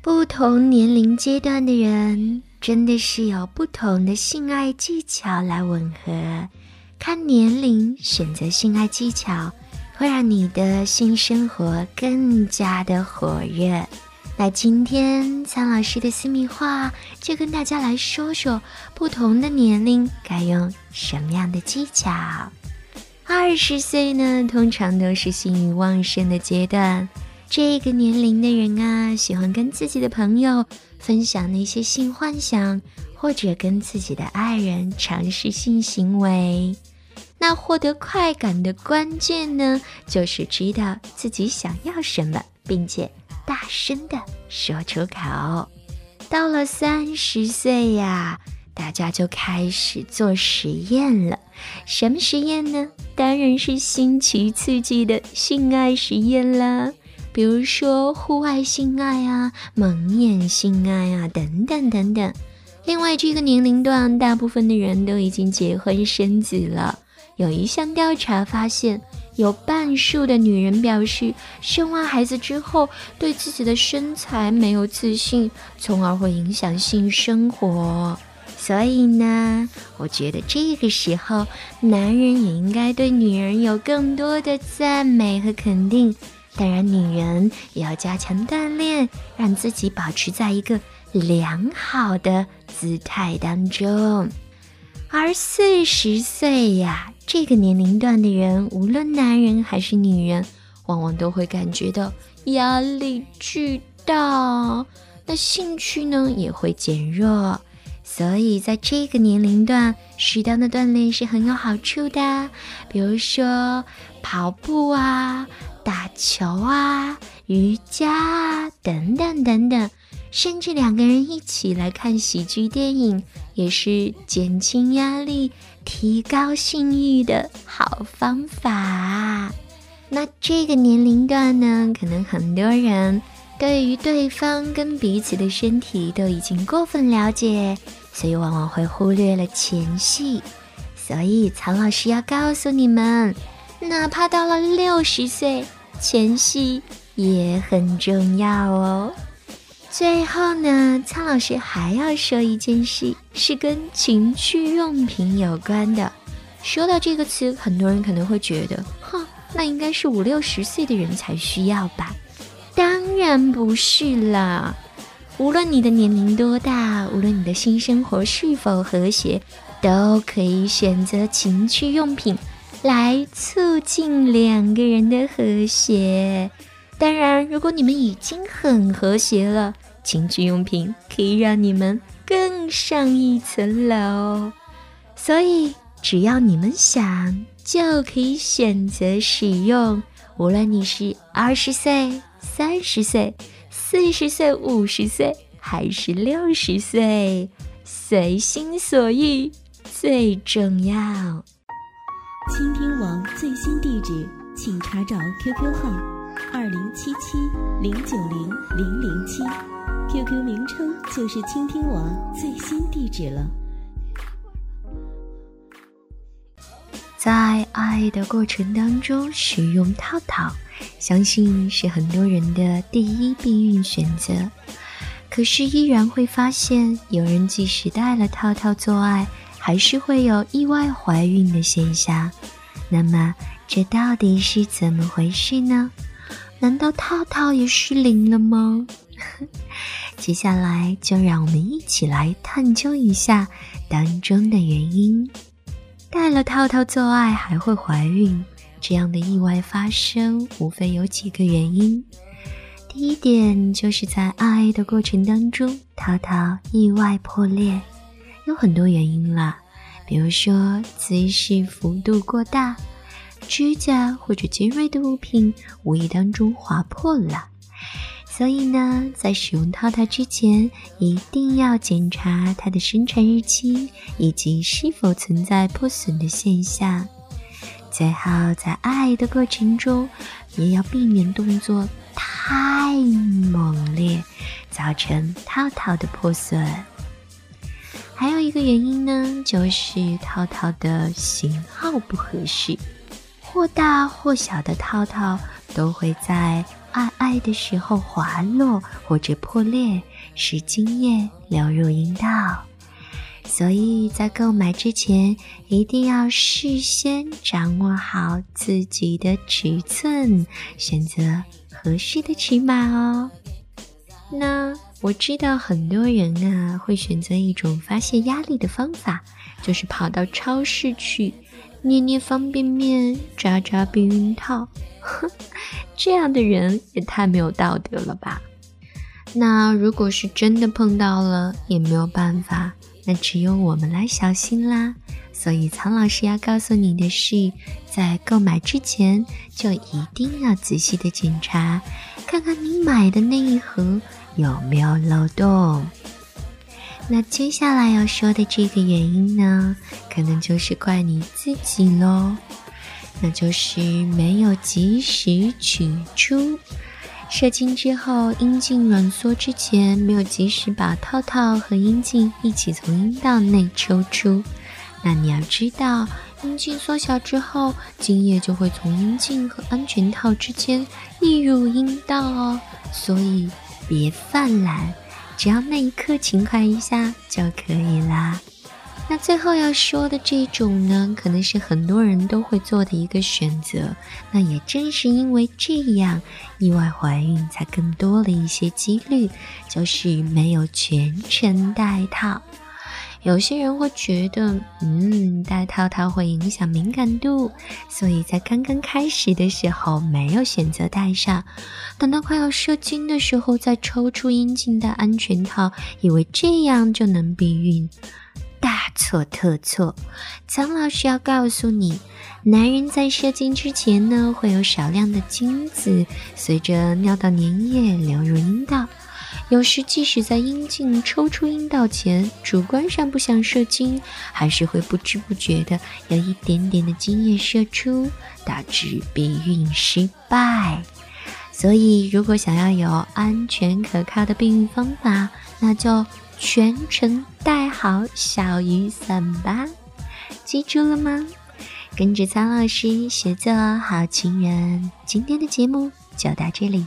不同年龄阶段的人，真的是有不同的性爱技巧来吻合。看年龄选择性爱技巧，会让你的性生活更加的火热。那今天苍老师的私密话就跟大家来说说，不同的年龄该用什么样的技巧。二十岁呢，通常都是性欲旺盛的阶段。这个年龄的人啊，喜欢跟自己的朋友分享那些性幻想，或者跟自己的爱人尝试性行为。那获得快感的关键呢，就是知道自己想要什么，并且大声的说出口。到了三十岁呀，大家就开始做实验了。什么实验呢？当然是新奇刺激的性爱实验啦。比如说户外性爱啊、蒙眼性爱啊等等等等。另外，这个年龄段大部分的人都已经结婚生子了。有一项调查发现，有半数的女人表示，生完孩子之后对自己的身材没有自信，从而会影响性生活。所以呢，我觉得这个时候，男人也应该对女人有更多的赞美和肯定。当然，女人也要加强锻炼，让自己保持在一个良好的姿态当中。而四十岁呀，这个年龄段的人，无论男人还是女人，往往都会感觉到压力巨大，那兴趣呢也会减弱。所以，在这个年龄段，适当的锻炼是很有好处的，比如说跑步啊。打球啊，瑜伽啊，等等等等，甚至两个人一起来看喜剧电影，也是减轻压力、提高性欲的好方法。那这个年龄段呢，可能很多人对于对方跟彼此的身体都已经过分了解，所以往往会忽略了前戏。所以曹老师要告诉你们，哪怕到了六十岁。前戏也很重要哦。最后呢，苍老师还要说一件事，是跟情趣用品有关的。说到这个词，很多人可能会觉得，哼，那应该是五六十岁的人才需要吧？当然不是啦。无论你的年龄多大，无论你的性生活是否和谐，都可以选择情趣用品。来促进两个人的和谐。当然，如果你们已经很和谐了，情趣用品可以让你们更上一层楼。所以，只要你们想，就可以选择使用。无论你是二十岁、三十岁、四十岁、五十岁，还是六十岁，随心所欲最重要。倾听网最新地址，请查找 QQ 号二零七七零九零零零七，QQ 名称就是倾听网最新地址了。在爱的过程当中使用套套，相信是很多人的第一避孕选择。可是依然会发现，有人即使戴了套套做爱。还是会有意外怀孕的现象，那么这到底是怎么回事呢？难道套套也失灵了吗？接下来就让我们一起来探究一下当中的原因。戴了套套做爱还会怀孕，这样的意外发生无非有几个原因。第一点就是在爱的过程当中，套套意外破裂。有很多原因啦，比如说姿势幅度过大，指甲或者尖锐的物品无意当中划破了。所以呢，在使用套套之前，一定要检查它的生产日期以及是否存在破损的现象。最后在爱的过程中，也要避免动作太猛烈，造成套套的破损。还有一个原因呢，就是套套的型号不合适，或大或小的套套都会在。爱爱的时候滑落或者破裂，使精液流入阴道。所以在购买之前，一定要事先掌握好自己的尺寸，选择合适的尺码哦。那我知道很多人啊，会选择一种发泄压力的方法，就是跑到超市去。捏捏方便面，扎扎避孕套，哼，这样的人也太没有道德了吧？那如果是真的碰到了，也没有办法，那只有我们来小心啦。所以苍老师要告诉你的是，在购买之前就一定要仔细的检查，看看你买的那一盒有没有漏洞。那接下来要说的这个原因呢，可能就是怪你自己喽，那就是没有及时取出射精之后，阴茎软缩之前，没有及时把套套和阴茎一起从阴道内抽出。那你要知道，阴茎缩小之后，精液就会从阴茎和安全套之间溢入阴道哦，所以别犯懒。只要那一刻勤快一下就可以啦。那最后要说的这种呢，可能是很多人都会做的一个选择。那也正是因为这样，意外怀孕才更多了一些几率，就是没有全程戴套。有些人会觉得，嗯，戴套套会影响敏感度，所以在刚刚开始的时候没有选择戴上，等到快要射精的时候再抽出阴茎戴安全套，以为这样就能避孕，大错特错。苍老师要告诉你，男人在射精之前呢，会有少量的精子随着尿道粘液流入阴道。有时，即使在阴茎抽出阴道前，主观上不想射精，还是会不知不觉的有一点点的精液射出，导致避孕失败。所以，如果想要有安全可靠的避孕方法，那就全程带好小雨伞吧。记住了吗？跟着苍老师学做好情人。今天的节目就到这里。